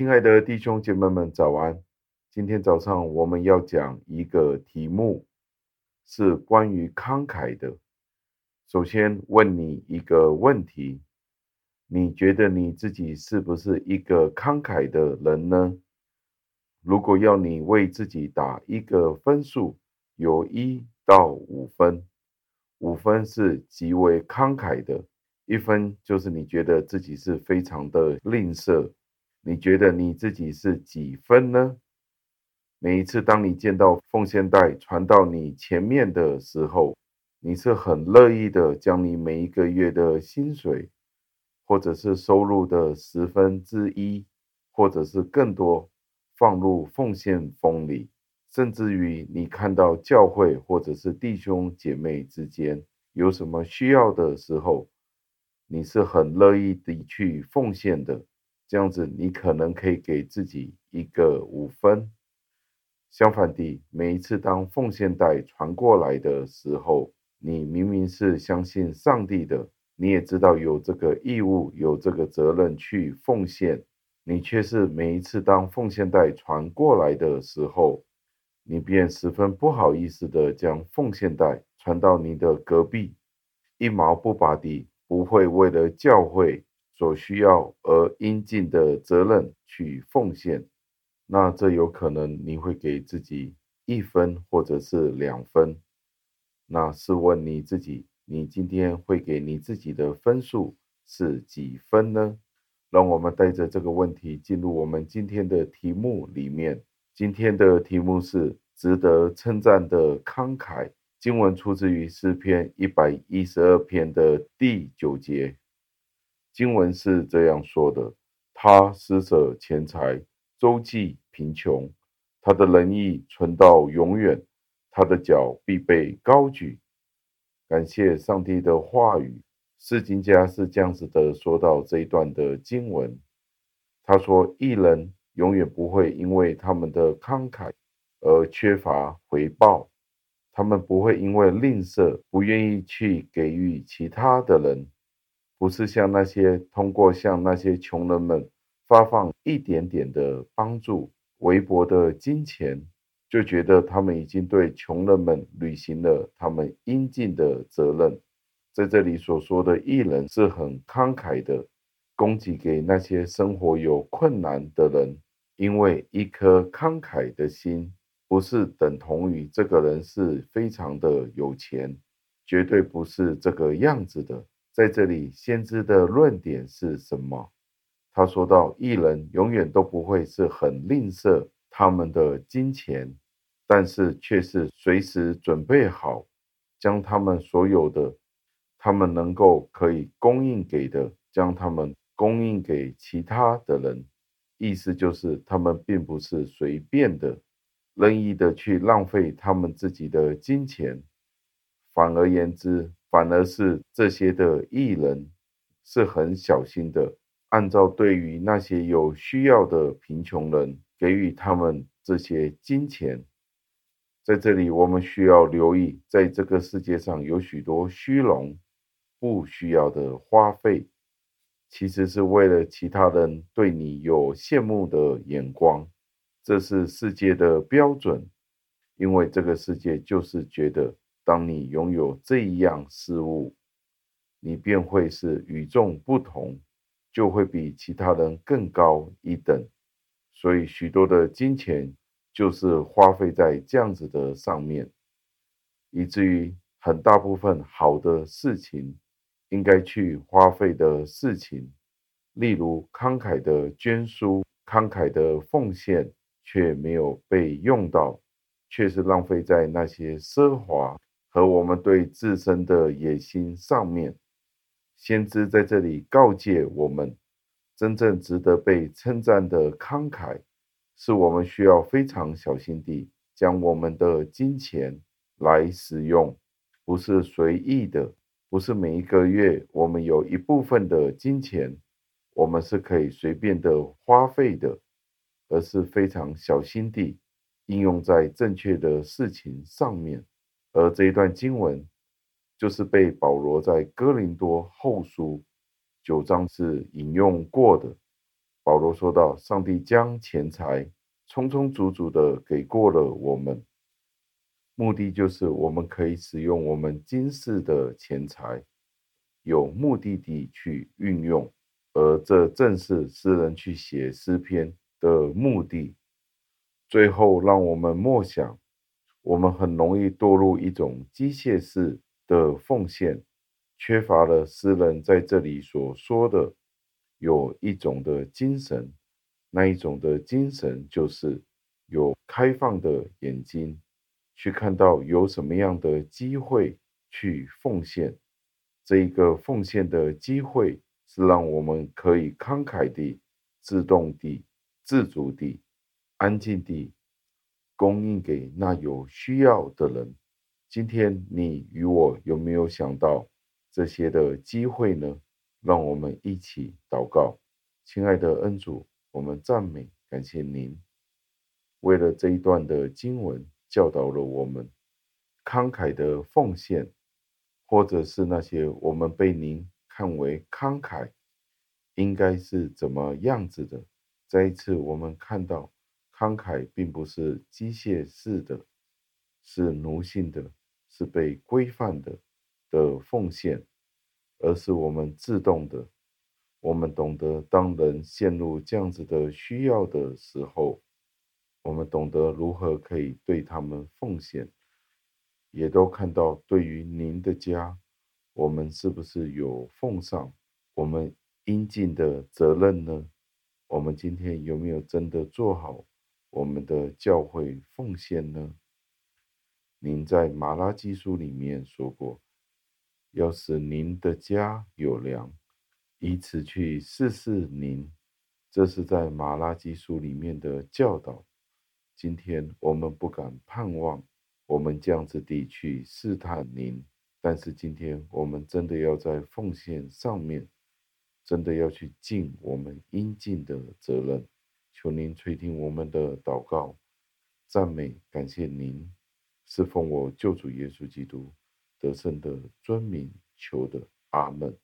亲爱的弟兄姐妹们，早安！今天早上我们要讲一个题目，是关于慷慨的。首先问你一个问题：你觉得你自己是不是一个慷慨的人呢？如果要你为自己打一个分数，由一到五分，五分是极为慷慨的，一分就是你觉得自己是非常的吝啬。你觉得你自己是几分呢？每一次当你见到奉献袋传到你前面的时候，你是很乐意的将你每一个月的薪水，或者是收入的十分之一，或者是更多，放入奉献封里，甚至于你看到教会或者是弟兄姐妹之间有什么需要的时候，你是很乐意的去奉献的。这样子，你可能可以给自己一个五分。相反地，每一次当奉献袋传过来的时候，你明明是相信上帝的，你也知道有这个义务、有这个责任去奉献，你却是每一次当奉献袋传过来的时候，你便十分不好意思地将奉献袋传到你的隔壁，一毛不拔地，不会为了教会。所需要而应尽的责任去奉献，那这有可能你会给自己一分或者是两分。那试问你自己，你今天会给你自己的分数是几分呢？让我们带着这个问题进入我们今天的题目里面。今天的题目是值得称赞的慷慨。经文出自于诗篇一百一十二篇的第九节。经文是这样说的：他施舍钱财，周济贫穷，他的仁义存到永远，他的脚必被高举。感谢上帝的话语，释经家是这样子的说到这一段的经文。他说，义人永远不会因为他们的慷慨而缺乏回报，他们不会因为吝啬不愿意去给予其他的人。不是像那些通过向那些穷人们发放一点点的帮助、微薄的金钱，就觉得他们已经对穷人们履行了他们应尽的责任。在这里所说的艺人是很慷慨的，供给给那些生活有困难的人，因为一颗慷慨的心，不是等同于这个人是非常的有钱，绝对不是这个样子的。在这里，先知的论点是什么？他说到，艺人永远都不会是很吝啬他们的金钱，但是却是随时准备好，将他们所有的，他们能够可以供应给的，将他们供应给其他的人。意思就是，他们并不是随便的、任意的去浪费他们自己的金钱，反而言之。反而是这些的艺人是很小心的，按照对于那些有需要的贫穷人，给予他们这些金钱。在这里，我们需要留意，在这个世界上有许多虚荣、不需要的花费，其实是为了其他人对你有羡慕的眼光。这是世界的标准，因为这个世界就是觉得。当你拥有这一样事物，你便会是与众不同，就会比其他人更高一等。所以，许多的金钱就是花费在这样子的上面，以至于很大部分好的事情应该去花费的事情，例如慷慨的捐书、慷慨的奉献，却没有被用到，却是浪费在那些奢华。和我们对自身的野心上面，先知在这里告诫我们：真正值得被称赞的慷慨，是我们需要非常小心地将我们的金钱来使用，不是随意的，不是每一个月我们有一部分的金钱，我们是可以随便的花费的，而是非常小心地应用在正确的事情上面。而这一段经文，就是被保罗在哥林多后书九章是引用过的。保罗说道：“上帝将钱财充充足足的给过了我们，目的就是我们可以使用我们今世的钱财，有目的地去运用，而这正是诗人去写诗篇的目的。最后，让我们默想，我们很容易堕入一种机械式的奉献，缺乏了诗人在这里所说的。”有一种的精神，那一种的精神就是有开放的眼睛，去看到有什么样的机会去奉献。这一个奉献的机会是让我们可以慷慨地、自动地、自主地、安静地供应给那有需要的人。今天你与我有没有想到这些的机会呢？让我们一起祷告，亲爱的恩主，我们赞美感谢您，为了这一段的经文教导了我们慷慨的奉献，或者是那些我们被您看为慷慨，应该是怎么样子的。再一次，我们看到慷慨并不是机械式的，是奴性的，是被规范的的奉献。而是我们自动的，我们懂得，当人陷入这样子的需要的时候，我们懂得如何可以对他们奉献，也都看到对于您的家，我们是不是有奉上我们应尽的责任呢？我们今天有没有真的做好我们的教会奉献呢？您在马拉基书里面说过。要使您的家有粮，以此去试试您。这是在马拉基书里面的教导。今天我们不敢盼望我们这样子地去试探您，但是今天我们真的要在奉献上面，真的要去尽我们应尽的责任。求您垂听我们的祷告，赞美感谢您，是奉我救主耶稣基督。得胜的尊名求的，阿门。